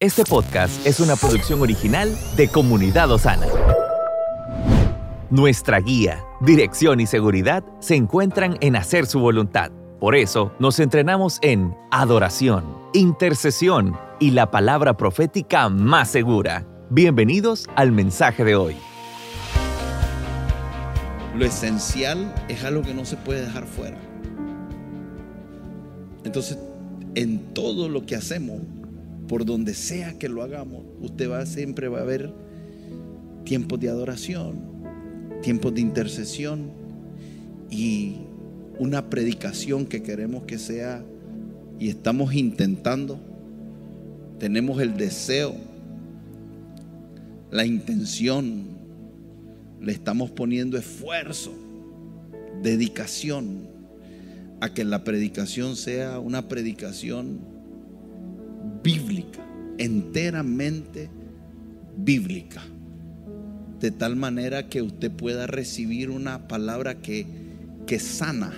Este podcast es una producción original de Comunidad Osana. Nuestra guía, dirección y seguridad se encuentran en hacer su voluntad. Por eso nos entrenamos en adoración, intercesión y la palabra profética más segura. Bienvenidos al mensaje de hoy. Lo esencial es algo que no se puede dejar fuera. Entonces, en todo lo que hacemos, por donde sea que lo hagamos, usted va siempre va a ver tiempos de adoración, tiempos de intercesión y una predicación que queremos que sea y estamos intentando, tenemos el deseo, la intención, le estamos poniendo esfuerzo, dedicación a que la predicación sea una predicación bíblica, enteramente bíblica. De tal manera que usted pueda recibir una palabra que, que sana.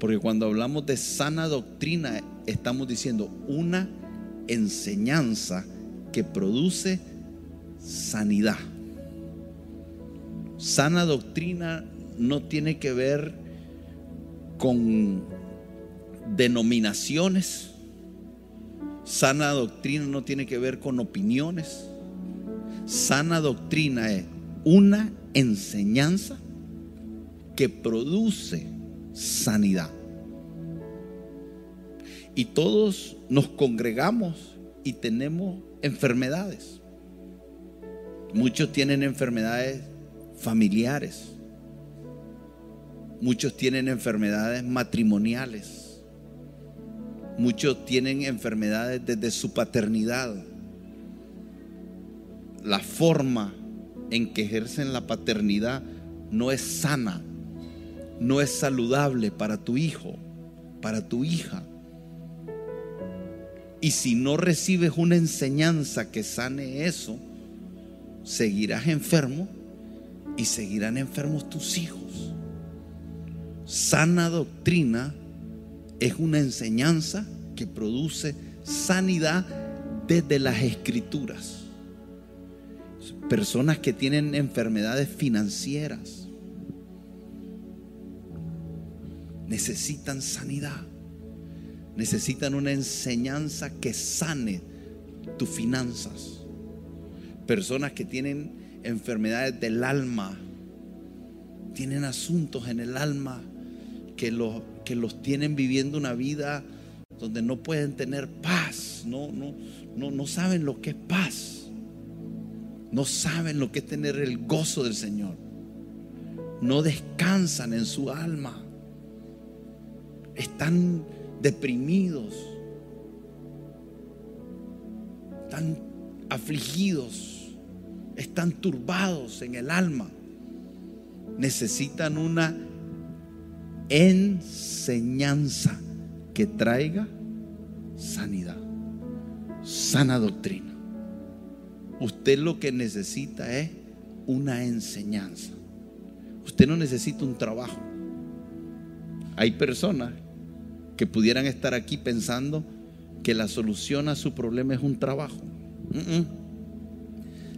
Porque cuando hablamos de sana doctrina, estamos diciendo una enseñanza que produce sanidad. Sana doctrina no tiene que ver con denominaciones. Sana doctrina no tiene que ver con opiniones. Sana doctrina es una enseñanza que produce sanidad. Y todos nos congregamos y tenemos enfermedades. Muchos tienen enfermedades familiares. Muchos tienen enfermedades matrimoniales. Muchos tienen enfermedades desde su paternidad. La forma en que ejercen la paternidad no es sana, no es saludable para tu hijo, para tu hija. Y si no recibes una enseñanza que sane eso, seguirás enfermo y seguirán enfermos tus hijos. Sana doctrina es una enseñanza que produce sanidad desde las escrituras. Personas que tienen enfermedades financieras necesitan sanidad. Necesitan una enseñanza que sane tus finanzas. Personas que tienen enfermedades del alma, tienen asuntos en el alma que los, que los tienen viviendo una vida donde no pueden tener paz, no, no, no, no saben lo que es paz, no saben lo que es tener el gozo del Señor, no descansan en su alma, están deprimidos, están afligidos, están turbados en el alma, necesitan una enseñanza que traiga sanidad, sana doctrina. Usted lo que necesita es una enseñanza. Usted no necesita un trabajo. Hay personas que pudieran estar aquí pensando que la solución a su problema es un trabajo.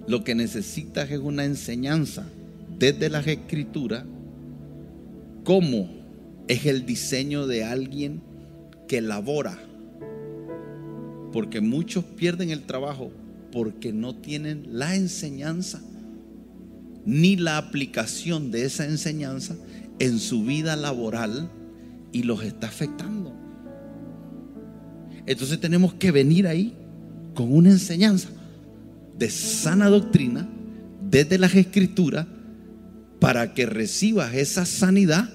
Lo que necesitas es una enseñanza desde las escrituras, cómo es el diseño de alguien que labora. Porque muchos pierden el trabajo porque no tienen la enseñanza ni la aplicación de esa enseñanza en su vida laboral y los está afectando. Entonces tenemos que venir ahí con una enseñanza de sana doctrina desde las escrituras para que recibas esa sanidad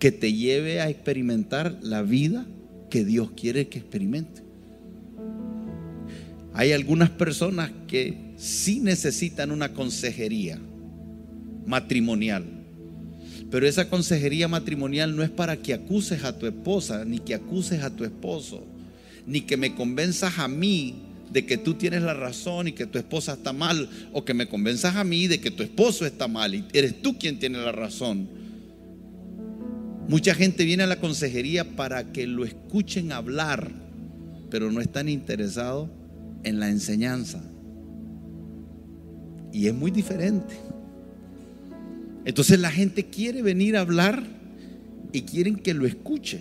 que te lleve a experimentar la vida que Dios quiere que experimente. Hay algunas personas que sí necesitan una consejería matrimonial, pero esa consejería matrimonial no es para que acuses a tu esposa, ni que acuses a tu esposo, ni que me convenzas a mí de que tú tienes la razón y que tu esposa está mal, o que me convenzas a mí de que tu esposo está mal y eres tú quien tiene la razón. Mucha gente viene a la consejería para que lo escuchen hablar, pero no están interesados en la enseñanza. Y es muy diferente. Entonces la gente quiere venir a hablar y quieren que lo escuche.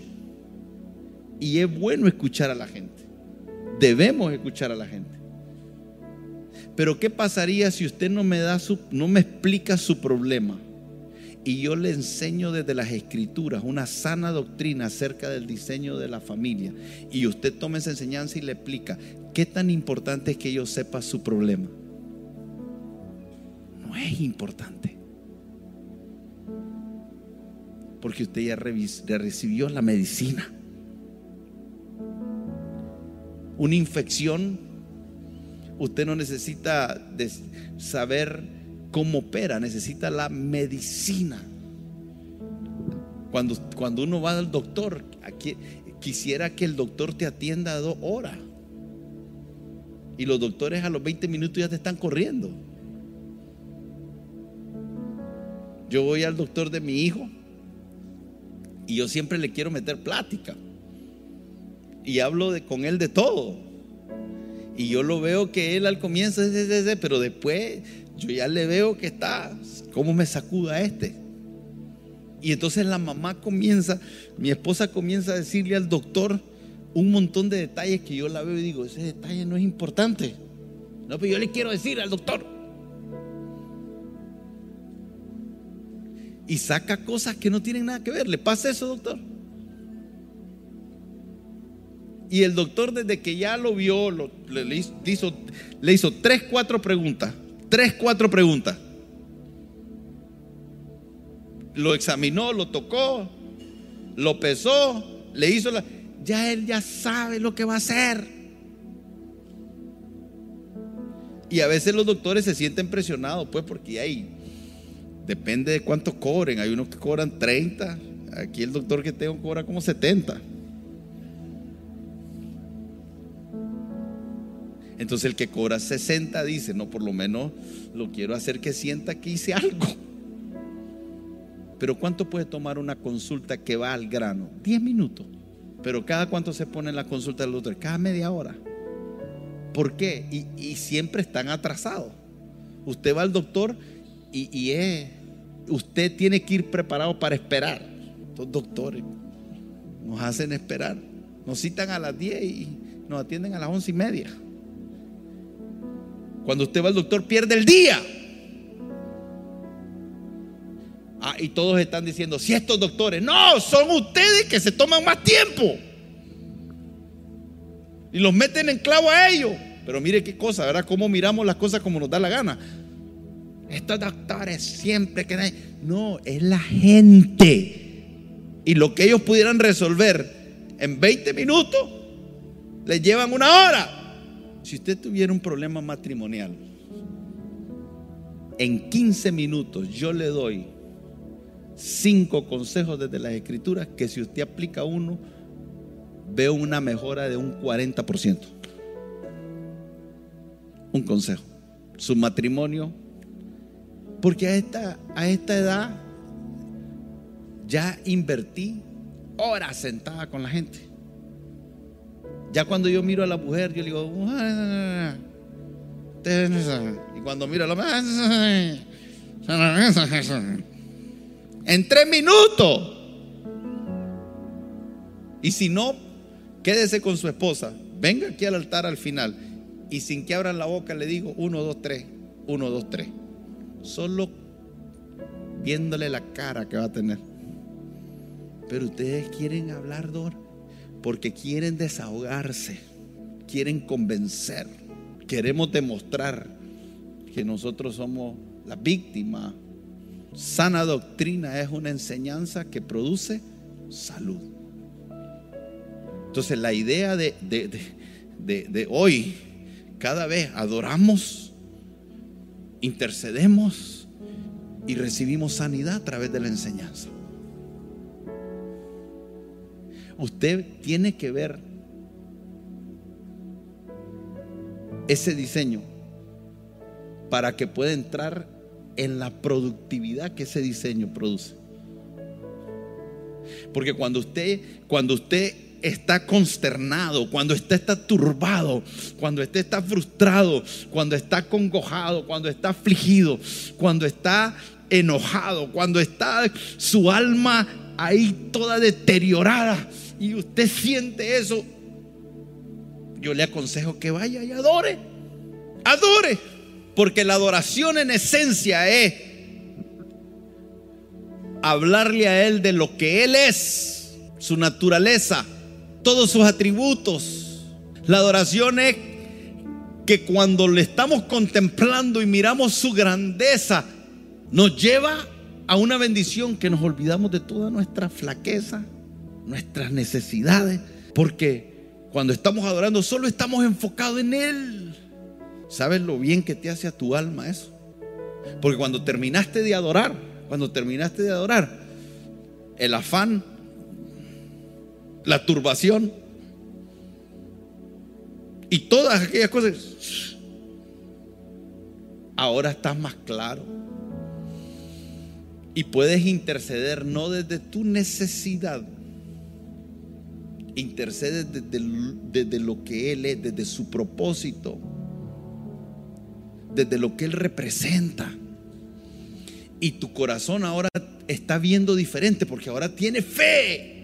Y es bueno escuchar a la gente. Debemos escuchar a la gente. Pero ¿qué pasaría si usted no me da su, no me explica su problema? Y yo le enseño desde las escrituras una sana doctrina acerca del diseño de la familia. Y usted toma esa enseñanza y le explica qué tan importante es que yo sepa su problema. No es importante. Porque usted ya, ya recibió la medicina. Una infección, usted no necesita saber cómo opera, necesita la medicina. Cuando, cuando uno va al doctor, aquí, quisiera que el doctor te atienda a dos horas. Y los doctores a los 20 minutos ya te están corriendo. Yo voy al doctor de mi hijo y yo siempre le quiero meter plática. Y hablo de, con él de todo. Y yo lo veo que él al comienzo pero después yo ya le veo que está, ¿cómo me sacuda este? Y entonces la mamá comienza, mi esposa comienza a decirle al doctor un montón de detalles que yo la veo y digo, ese detalle no es importante. No, pero yo le quiero decir al doctor. y saca cosas que no tienen nada que ver. ¿Le pasa eso, doctor? Y el doctor desde que ya lo vio, le, hizo, le hizo tres, cuatro preguntas. Tres, cuatro preguntas. Lo examinó, lo tocó, lo pesó, le hizo la... Ya él ya sabe lo que va a hacer. Y a veces los doctores se sienten presionados, pues, porque hay Depende de cuánto cobren. Hay unos que cobran 30. Aquí el doctor que tengo cobra como 70. Entonces el que cobra 60 dice, no, por lo menos lo quiero hacer que sienta que hice algo. Pero ¿cuánto puede tomar una consulta que va al grano? 10 minutos. Pero cada cuánto se pone en la consulta del doctor? Cada media hora. ¿Por qué? Y, siempre están atrasados. Usted va al doctor y, y es usted tiene que ir preparado para esperar. Estos doctores nos hacen esperar. Nos citan a las 10 y nos atienden a las 11 y media. Cuando usted va al doctor pierde el día. Ah, y todos están diciendo, si estos doctores, no, son ustedes que se toman más tiempo. Y los meten en clavo a ellos. Pero mire qué cosa, ¿verdad? Cómo miramos las cosas como nos da la gana. Estos doctores siempre que no, es la gente. Y lo que ellos pudieran resolver en 20 minutos, les llevan una hora. Si usted tuviera un problema matrimonial, en 15 minutos yo le doy cinco consejos desde las escrituras que si usted aplica uno, veo una mejora de un 40%. Un consejo. Su matrimonio porque a esta, a esta edad ya invertí horas sentada con la gente. Ya cuando yo miro a la mujer, yo le digo, y cuando miro a la mujer, en tres minutos. Y si no, quédese con su esposa. Venga aquí al altar al final. Y sin que abran la boca le digo, uno, dos, tres, uno, dos, tres solo viéndole la cara que va a tener. Pero ustedes quieren hablar, Dor, porque quieren desahogarse, quieren convencer, queremos demostrar que nosotros somos la víctima. Sana doctrina es una enseñanza que produce salud. Entonces la idea de, de hoy, cada vez adoramos intercedemos y recibimos sanidad a través de la enseñanza. Usted tiene que ver ese diseño para que pueda entrar en la productividad que ese diseño produce. Porque cuando usted, cuando usted está consternado, cuando usted está turbado, cuando usted está frustrado, cuando está congojado, cuando está afligido, cuando está enojado, cuando está su alma ahí toda deteriorada y usted siente eso, yo le aconsejo que vaya y adore. Adore. Porque la adoración en esencia es hablarle a Él de lo que Él es, su naturaleza, todos sus atributos. La adoración es que cuando le estamos contemplando y miramos su grandeza, nos lleva a una bendición que nos olvidamos de toda nuestra flaqueza, nuestras necesidades, porque cuando estamos adorando solo estamos enfocados en Él. ¿Sabes lo bien que te hace a tu alma eso? Porque cuando terminaste de adorar, cuando terminaste de adorar, el afán, la turbación y todas aquellas cosas, ahora estás más claro. Y puedes interceder no desde tu necesidad, intercede desde, desde, lo que Él es, desde su propósito, desde lo que Él representa. Y tu corazón ahora está viendo diferente porque ahora tiene fe.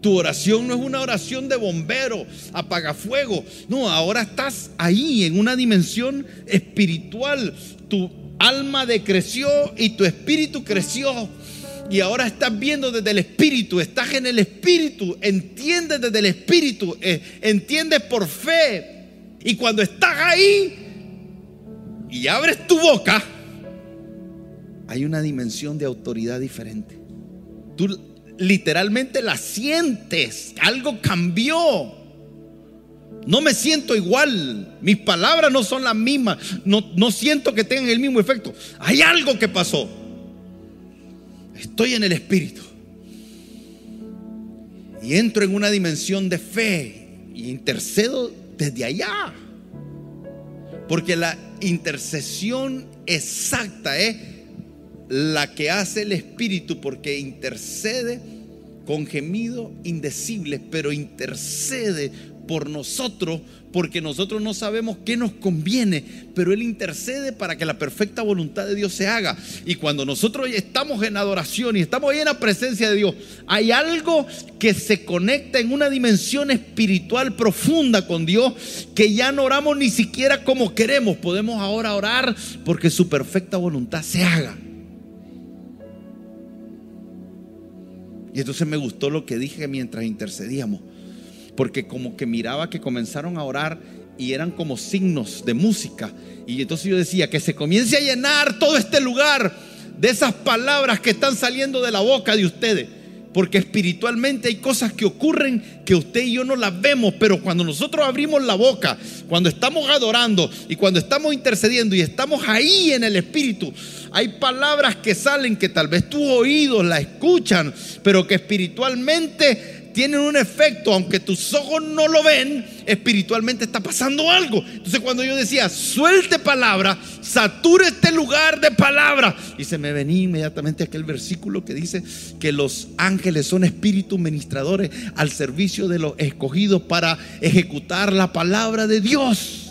Tu oración no es una oración de bombero, apagafuego. No, ahora estás ahí en una dimensión espiritual. Tu alma decreció y tu espíritu creció. Y ahora estás viendo desde el espíritu, estás en el espíritu, entiendes desde el espíritu, eh, entiendes por fe. Y cuando estás ahí y abres tu boca, hay una dimensión de autoridad diferente. Tú literalmente la sientes, algo cambió. No me siento igual, mis palabras no son las mismas, no, no siento que tengan el mismo efecto. Hay algo que pasó. Estoy en el Espíritu. Y entro en una dimensión de fe y intercedo desde allá. Porque la intercesión exacta es la que hace el Espíritu porque intercede con gemido indecible, pero intercede por nosotros porque nosotros no sabemos qué nos conviene, pero Él intercede para que la perfecta voluntad de Dios se haga. Y cuando nosotros estamos en adoración y estamos ahí en la presencia de Dios, hay algo que se conecta en una dimensión espiritual profunda con Dios, que ya no oramos ni siquiera como queremos, podemos ahora orar porque su perfecta voluntad se haga. Y entonces me gustó lo que dije mientras intercedíamos porque como que miraba que comenzaron a orar y eran como signos de música. Y entonces yo decía, que se comience a llenar todo este lugar de esas palabras que están saliendo de la boca de ustedes. Porque espiritualmente hay cosas que ocurren que usted y yo no las vemos, pero cuando nosotros abrimos la boca, cuando estamos adorando y cuando estamos intercediendo y estamos ahí en el espíritu, hay palabras que salen que tal vez tus oídos la escuchan, pero que espiritualmente tienen un efecto, aunque tus ojos no lo ven, espiritualmente está pasando algo. Entonces cuando yo decía, suelte palabra, sature este lugar de palabra, y se me venía inmediatamente aquel versículo que dice que los ángeles son espíritus ministradores al servicio de los escogidos para ejecutar la palabra de Dios.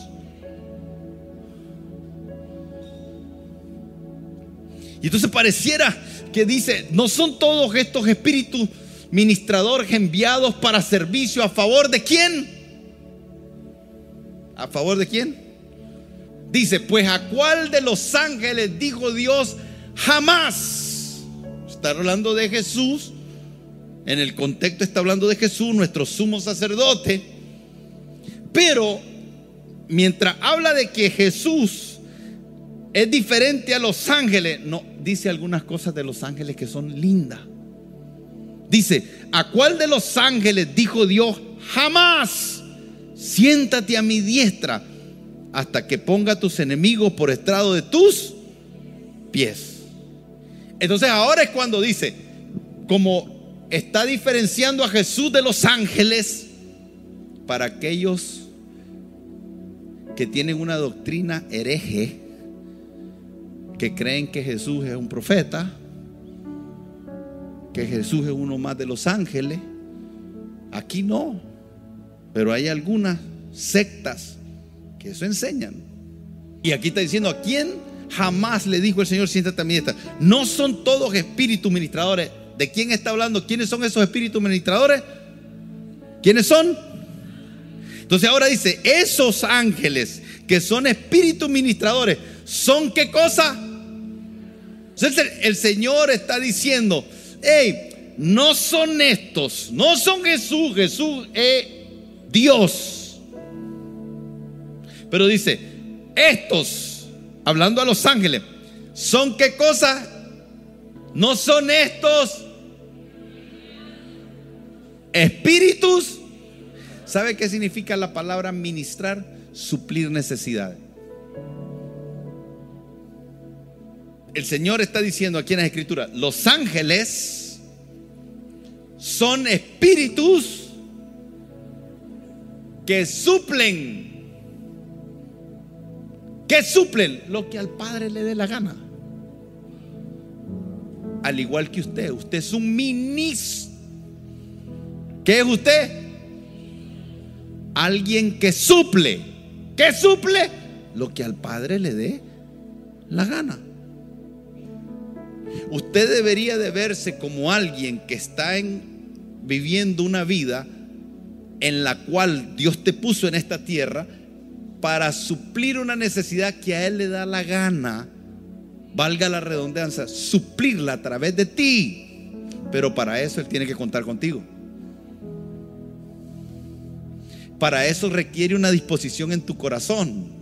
Y entonces pareciera que dice, no son todos estos espíritus ministradores enviados para servicio a favor de quién? ¿A favor de quién? Dice, pues a cuál de los ángeles dijo Dios jamás. Está hablando de Jesús. En el contexto está hablando de Jesús, nuestro sumo sacerdote. Pero mientras habla de que Jesús es diferente a los ángeles, no dice algunas cosas de los ángeles que son lindas. Dice, ¿a cuál de los ángeles dijo Dios jamás? Siéntate a mi diestra hasta que ponga tus enemigos por estrado de tus pies. Entonces ahora es cuando dice, como está diferenciando a Jesús de los ángeles para aquellos que tienen una doctrina hereje, que creen que Jesús es un profeta, que Jesús es uno más de los ángeles, Aquí no, pero hay algunas sectas que eso enseñan. Y aquí está diciendo, ¿a quién jamás le dijo el Señor, siéntate a mi? No son todos espíritus ministradores. ¿De quién está hablando? ¿Quiénes son esos espíritus ministradores? ¿Quiénes son? Entonces ahora dice, esos ángeles que son espíritus ministradores, ¿son qué cosa? El Señor está diciendo, hey, no son estos, no son Jesús, Jesús es Dios. Pero dice, estos, hablando a los ángeles, ¿son qué cosa? No son estos espíritus. ¿Sabe qué significa la palabra ministrar? Suplir necesidades. El Señor está diciendo aquí en la Escritura, los ángeles son espíritus que suplen. Que suplen lo que al Padre le dé la gana. Al igual que usted, usted es un ministro ¿Qué es usted? Alguien que suple. ¿Qué suple? Lo que al Padre le dé la gana. Usted debería de verse como alguien que está en, viviendo una vida en la cual Dios te puso en esta tierra para suplir una necesidad que a Él le da la gana, valga la redundancia, suplirla a través de ti. Pero para eso Él tiene que contar contigo. Para eso requiere una disposición en tu corazón.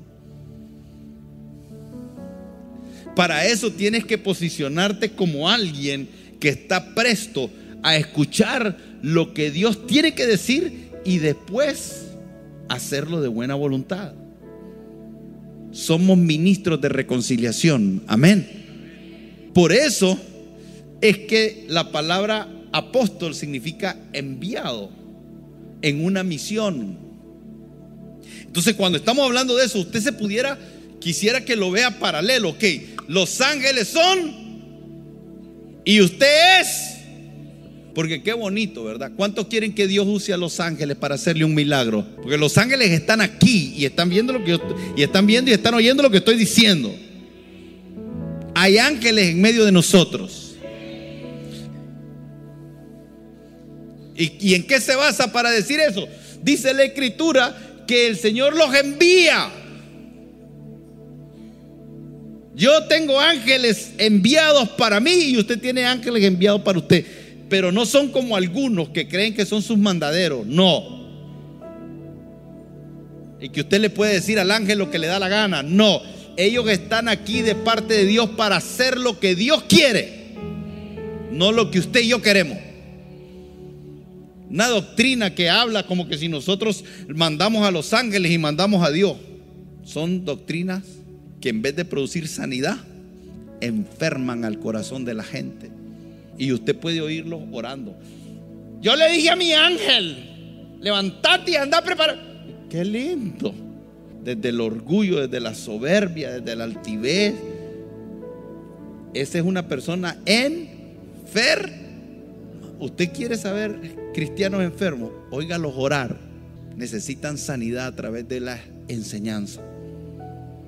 Para eso tienes que posicionarte como alguien que está presto a escuchar lo que Dios tiene que decir y después hacerlo de buena voluntad. Somos ministros de reconciliación. Amén. Por eso es que la palabra apóstol significa enviado en una misión. Entonces, cuando estamos hablando de eso, usted se pudiera, quisiera que lo vea paralelo, ok. Los ángeles son y usted es. Porque qué bonito, ¿verdad? ¿Cuántos quieren que Dios use a los ángeles para hacerle un milagro? Porque los ángeles están aquí y están viendo lo que yo, y están viendo y están oyendo lo que estoy diciendo. Hay ángeles en medio de nosotros. ¿Y, ¿Y, en qué se basa para decir eso? Dice la escritura que el Señor los envía. Yo tengo ángeles enviados para mí y usted tiene ángeles enviados para usted. Pero no son como algunos que creen que son sus mandaderos. No. Y que usted le puede decir al ángel lo que le da la gana. No. Ellos están aquí de parte de Dios para hacer lo que Dios quiere. No lo que usted y yo queremos. Una doctrina que habla como que si nosotros mandamos a los ángeles y mandamos a Dios. Son doctrinas que en vez de producir sanidad, enferman al corazón de la gente. Y usted puede oírlo orando. Yo le dije a mi ángel, levantate y anda a preparar. Qué lindo. Desde el orgullo, desde la soberbia, desde la altivez. Esa es una persona enferma. Usted quiere saber cristianos enfermos, óigalos orar. Necesitan sanidad a través de la enseñanza.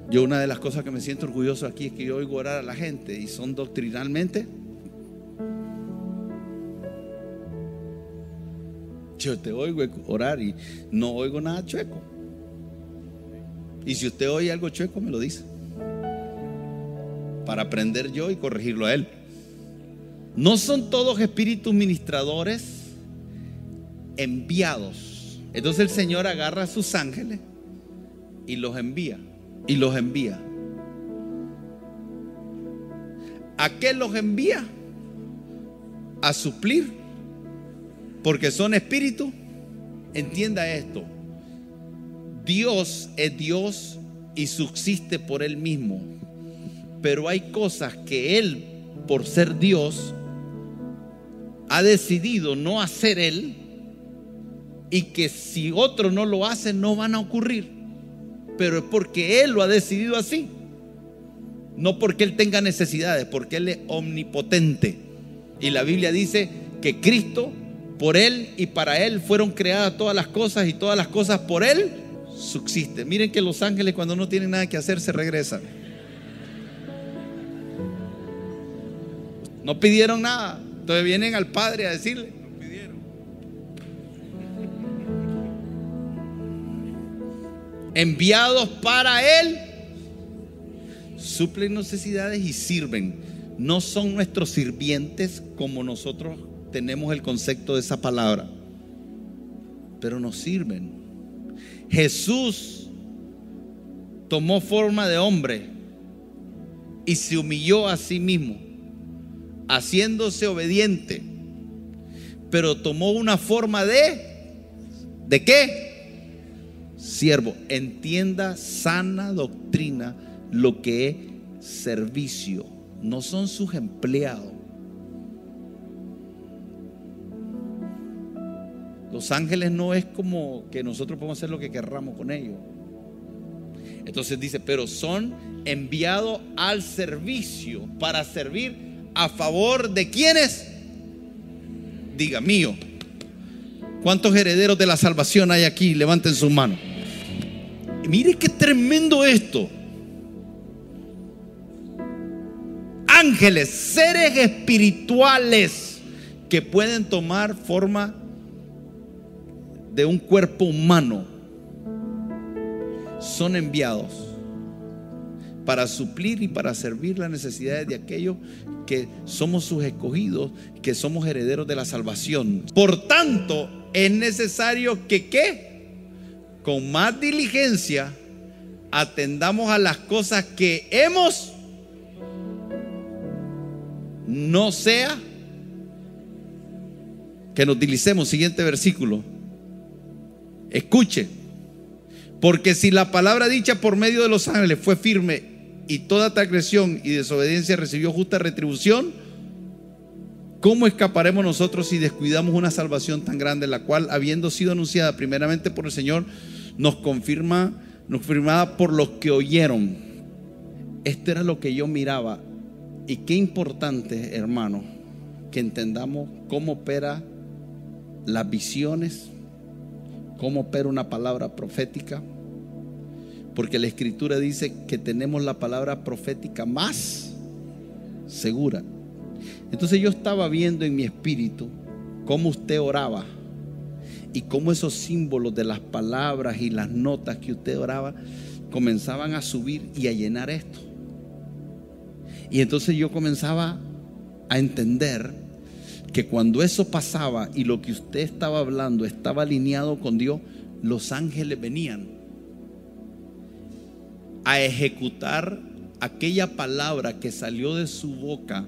Yo una de las cosas que me siento orgulloso aquí es que yo oigo orar a la gente y son doctrinalmente. Yo te oigo orar y no oigo nada chueco. Y si usted oye algo chueco, me lo dice. Para aprender yo y corregirlo a él. No son todos espíritus ministradores enviados. Entonces el Señor agarra a sus ángeles y los envía. Y los envía. ¿A qué los envía? A suplir. Porque son espíritus. Entienda esto. Dios es Dios y subsiste por Él mismo. Pero hay cosas que Él, por ser Dios, ha decidido no hacer Él y que si otro no lo hace no van a ocurrir. Pero es porque Él lo ha decidido así. No porque Él tenga necesidades, porque Él es omnipotente. Y la Biblia dice que Cristo Por Él y para Él fueron creadas todas las cosas y todas las cosas por Él subsisten. Miren que los ángeles cuando no tienen nada que hacer se regresan. No pidieron nada. Entonces vienen al Padre a decirle. Enviados para Él, suplen necesidades y sirven. No son nuestros sirvientes como nosotros tenemos el concepto de esa palabra, pero nos sirven. Jesús tomó forma de hombre y se humilló a sí mismo, haciéndose obediente, pero tomó una forma de ¿de qué? Siervo, entienda sana doctrina lo que es servicio, no son sus empleados. Los ángeles no es como que nosotros podemos hacer lo que querramos con ellos. Entonces dice, pero son enviados al servicio para servir a favor de quienes. Diga, mío. ¿Cuántos herederos de la salvación hay aquí? Levanten sus manos. Mire qué tremendo esto. Ángeles, seres espirituales que pueden tomar forma de un cuerpo humano son enviados para suplir y para servir las necesidades de aquellos que somos sus escogidos, que somos herederos de la salvación. Por tanto, es necesario que ¿qué? Con más diligencia atendamos a las cosas que hemos no sea que nos utilicemos. Siguiente versículo. Escuche, porque si la palabra dicha por medio de los ángeles fue firme y toda transgresión y desobediencia recibió justa retribución, ¿cómo escaparemos nosotros si descuidamos una salvación tan grande, la cual, habiendo sido anunciada primeramente por el Señor, nos confirma, nos confirmada por los que oyeron? Esto era lo que yo miraba. Y qué importante, hermano, que entendamos cómo opera las visiones, cómo opera una palabra profética. Porque la escritura dice que tenemos la palabra profética más segura. Entonces yo estaba viendo en mi espíritu cómo usted oraba y cómo esos símbolos de las palabras y las notas que usted oraba comenzaban a subir y a llenar esto. Y entonces yo comenzaba a entender que cuando eso pasaba y lo que usted estaba hablando estaba alineado con Dios, los ángeles venían a ejecutar aquella palabra que salió de su boca,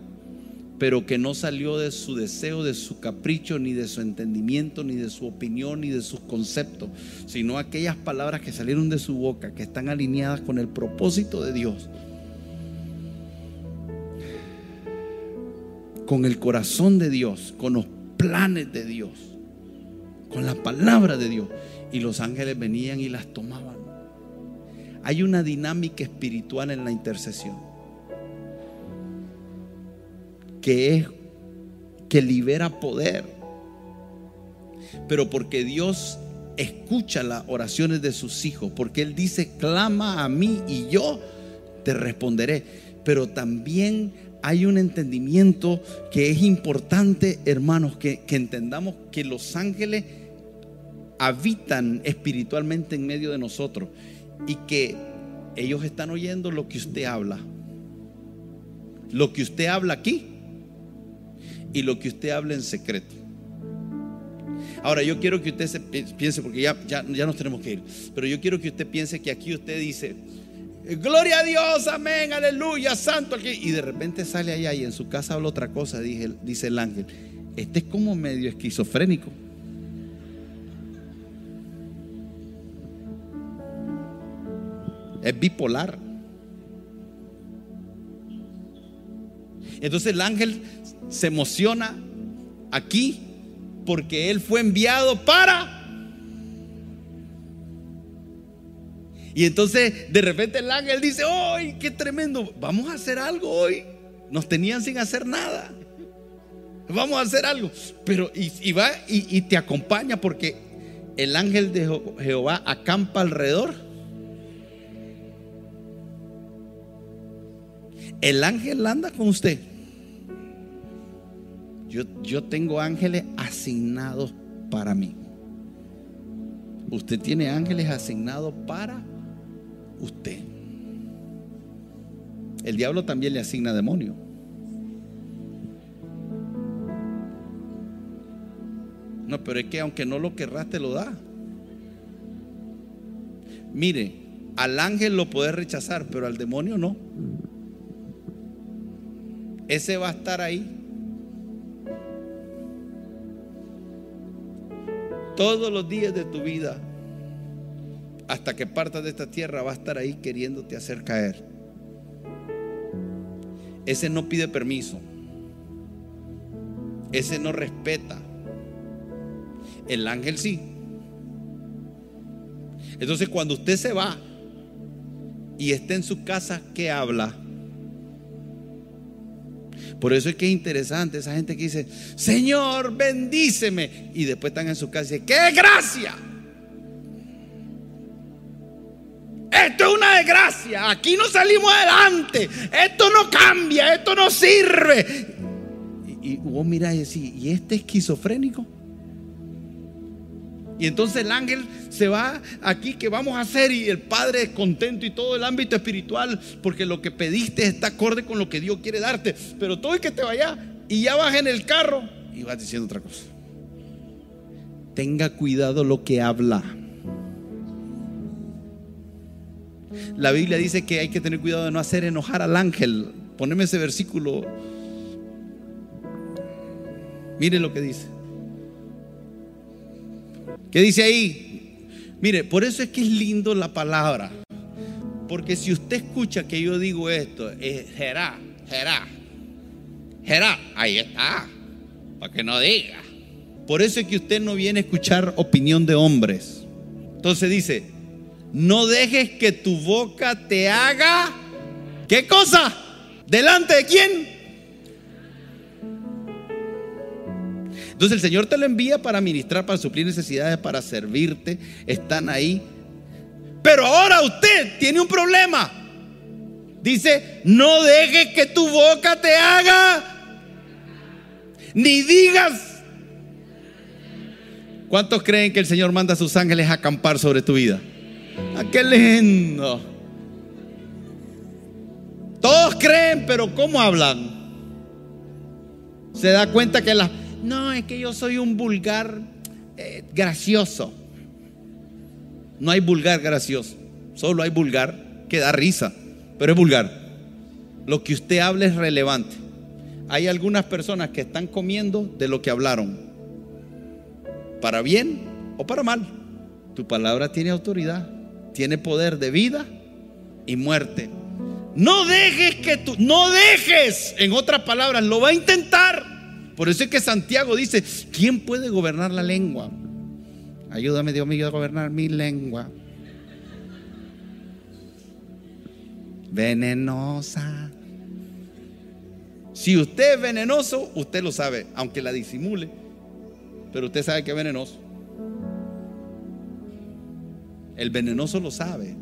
pero que no salió de su deseo, de su capricho, ni de su entendimiento, ni de su opinión, ni de sus conceptos, sino aquellas palabras que salieron de su boca, que están alineadas con el propósito de Dios con el corazón de Dios, con los planes de Dios, con la palabra de Dios. Y los ángeles venían y las tomaban. Hay una dinámica espiritual en la intercesión que es que libera poder. Pero porque Dios escucha las oraciones de sus hijos, porque Él dice, clama a mí y yo te responderé. Pero también hay un entendimiento que es importante, hermanos, que, entendamos que los ángeles habitan espiritualmente en medio de nosotros y que ellos están oyendo lo que usted habla. Lo que usted habla aquí y lo que usted habla en secreto. Ahora, yo quiero que usted se piense, porque ya, ya, ya nos tenemos que ir, pero yo quiero que usted piense que aquí usted dice, Gloria a Dios, amén, aleluya, santo. Y de repente sale allá y en su casa habla otra cosa, dice, el ángel. Este es como medio esquizofrénico. Es bipolar. Entonces el ángel se emociona aquí porque él fue enviado para Y entonces de repente el ángel dice, ¡ay, qué tremendo! Vamos a hacer algo hoy. Nos tenían sin hacer nada. vamos a hacer algo. Pero y, va y, y te acompaña porque el ángel de Jehová acampa alrededor. El ángel anda con usted. Yo, yo tengo ángeles asignados para mí. Usted tiene ángeles asignados para usted. El diablo también le asigna demonio. No, pero es que aunque no lo querrás, te lo da. Mire, al ángel lo puedes rechazar, pero al demonio no. Ese va a estar ahí. Todos los días de tu vida, hasta que partas de esta tierra, va a estar ahí queriéndote hacer caer. Ese no pide permiso. Ese no respeta. El ángel sí. Entonces cuando usted se va y está en su casa, ¿qué habla? Por eso es que es interesante esa gente que dice, Señor, bendíceme. Y después están en su casa y dicen, ¡qué gracia! Esto es una desgracia. Aquí no salimos adelante. Esto no cambia. Esto no sirve. Y, vos mirás y decís, ¿y este esquizofrénico? Y entonces el ángel se va aquí, ¿qué vamos a hacer? Y el Padre es contento y todo el ámbito espiritual, porque lo que pediste está acorde con lo que Dios quiere darte. Pero todo el que te vaya y ya vas en el carro y vas diciendo otra cosa. Tenga cuidado lo que habla. La Biblia dice que hay que tener cuidado de no hacer enojar al ángel. Poneme ese versículo. Mire lo que dice. ¿Qué dice ahí? Mire, por eso es que es lindo la palabra. Porque si usted escucha que yo digo esto, es Gerá, Gerá, Gerá, ahí está, para que no diga. Por eso es que usted no viene a escuchar opinión de hombres. Entonces dice, no dejes que tu boca te haga, ¿qué cosa? ¿Delante de quién? Entonces el Señor te lo envía para ministrar, para suplir necesidades, para servirte. Están ahí. Pero ahora usted tiene un problema. Dice, no dejes que tu boca te haga, ni digas. ¿Cuántos creen que el Señor manda a sus ángeles a acampar sobre tu vida? ¡Ah, qué lindo! Todos creen, pero ¿cómo hablan? Se da cuenta que las no, es que yo soy un vulgar eh, gracioso. No hay vulgar gracioso, solo hay vulgar que da risa, pero es vulgar. Lo que usted habla es relevante. Hay algunas personas que están comiendo de lo que hablaron, para bien o para mal. Tu palabra tiene autoridad, tiene poder de vida y muerte. No dejes que tú, no dejes, en otras palabras, lo va a intentar por eso es que Santiago dice, ¿quién puede gobernar la lengua? Ayúdame Dios mío a gobernar mi lengua. Venenosa. Si usted es venenoso, usted lo sabe, aunque la disimule. Pero usted sabe que es venenoso. El venenoso lo sabe.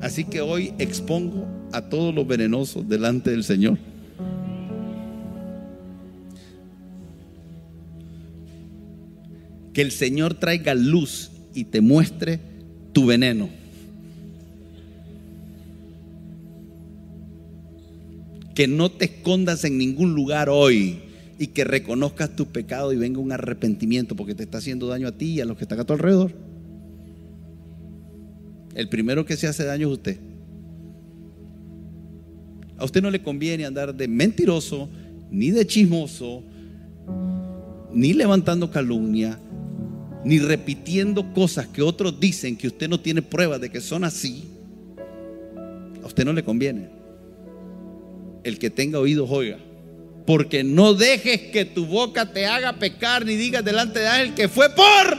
Así que hoy expongo a todos los venenosos delante del Señor. Que el Señor traiga luz y te muestre tu veneno. Que no te escondas en ningún lugar hoy y que reconozcas tu pecado y venga un arrepentimiento porque te está haciendo daño a ti y a los que están a tu alrededor. El primero que se hace daño es usted. A usted no le conviene andar de mentiroso, ni de chismoso, ni levantando calumnia, ni repitiendo cosas que otros dicen que usted no tiene pruebas de que son así, a usted no le conviene. El que tenga oídos oiga. Porque no dejes que tu boca te haga pecar ni digas delante de él que fue por.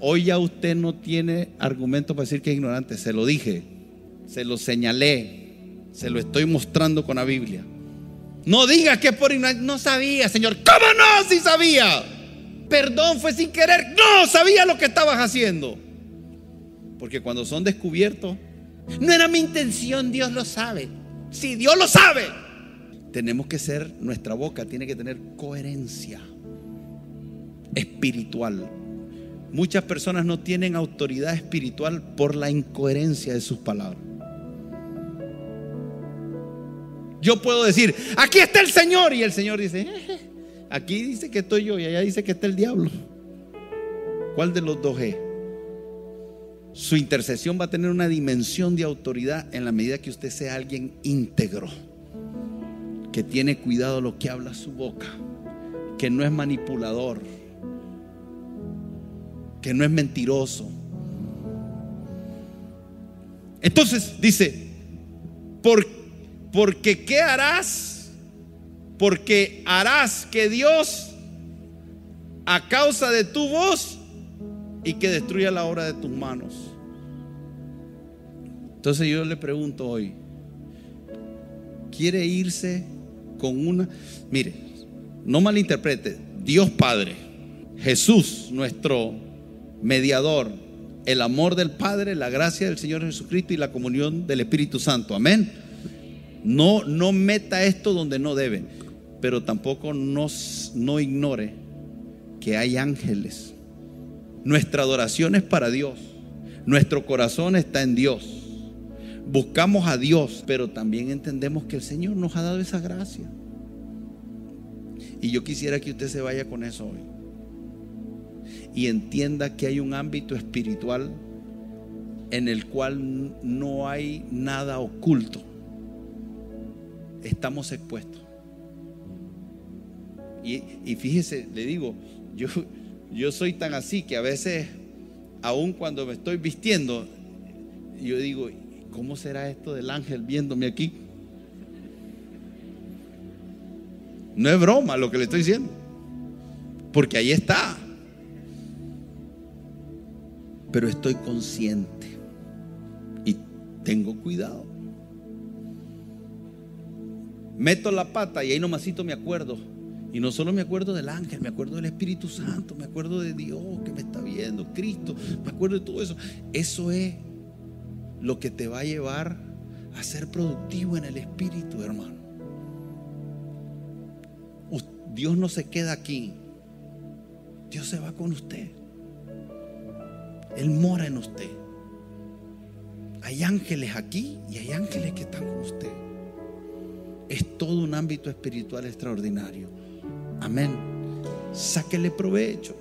Hoy ya usted no tiene argumento para decir que es ignorante. Se lo dije, se lo señalé, se lo estoy mostrando con la Biblia. No digas que es por ignorancia. No sabía, Señor. ¿Cómo no? Si sabía. Perdón, fue sin querer. No sabía lo que estabas haciendo. Porque cuando son descubiertos, no era mi intención, Dios lo sabe. Si Dios lo sabe, tenemos que ser, nuestra boca tiene que tener coherencia espiritual. Muchas personas no tienen autoridad espiritual por la incoherencia de sus palabras. Yo puedo decir, aquí está el Señor. Y el Señor dice, eh, aquí dice que estoy yo y allá dice que está el diablo. ¿Cuál de los dos es? Su intercesión va a tener una dimensión de autoridad en la medida que usted sea alguien íntegro, que tiene cuidado lo que habla su boca, que no es manipulador, que no es mentiroso. Entonces dice, ¿por, porque ¿qué harás? Porque harás que Dios, a causa de tu voz, y que destruya la obra de tus manos. Entonces yo le pregunto hoy, ¿quiere irse con una... Mire, no malinterprete, Dios Padre, Jesús, nuestro mediador, el amor del Padre, la gracia del Señor Jesucristo y la comunión del Espíritu Santo. Amén. No, no meta esto donde no debe, pero tampoco nos, no ignore que hay ángeles. Nuestra adoración es para Dios. Nuestro corazón está en Dios. Buscamos a Dios, pero también entendemos que el Señor nos ha dado esa gracia. Y yo quisiera que usted se vaya con eso hoy y entienda que hay un ámbito espiritual en el cual no hay nada oculto. Estamos expuestos. Y, fíjese, le digo, yo, yo soy tan así que a veces, aun cuando me estoy vistiendo, yo digo, ¿cómo será esto del ángel viéndome aquí? No es broma lo que le estoy diciendo, porque ahí está pero estoy consciente y tengo cuidado. Meto la pata y ahí nomasito me acuerdo. Y no solo me acuerdo del ángel, me acuerdo del Espíritu Santo, me acuerdo de Dios que me está viendo, Cristo, me acuerdo de todo eso. Eso es lo que te va a llevar a ser productivo en el Espíritu, hermano. Dios no se queda aquí, Dios se va con usted. Él mora en usted. Hay ángeles aquí y hay ángeles que están con usted. Es todo un ámbito espiritual extraordinario. Amén. Sáquele provecho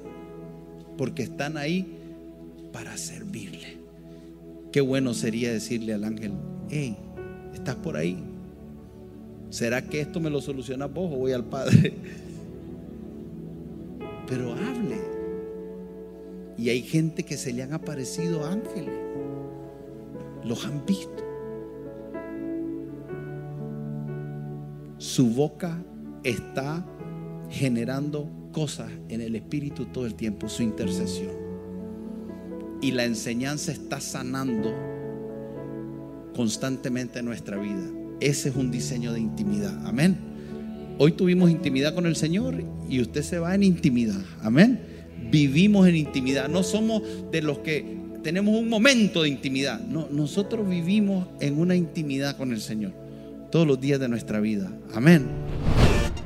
porque están ahí para servirle. Qué bueno sería decirle al ángel, hey, estás por ahí. ¿Será que esto me lo soluciona vos o voy al Padre? Pero hable. Y hay gente que se le han aparecido ángeles. Los han visto. Su boca está generando cosas en el Espíritu todo el tiempo, su intercesión. Y la enseñanza está sanando constantemente nuestra vida. Ese es un diseño de intimidad. Amén. Hoy tuvimos intimidad con el Señor y usted se va en intimidad. Amén vivimos en intimidad. No somos de los que tenemos un momento de intimidad. No, nosotros vivimos en una intimidad con el Señor todos los días de nuestra vida. Amén.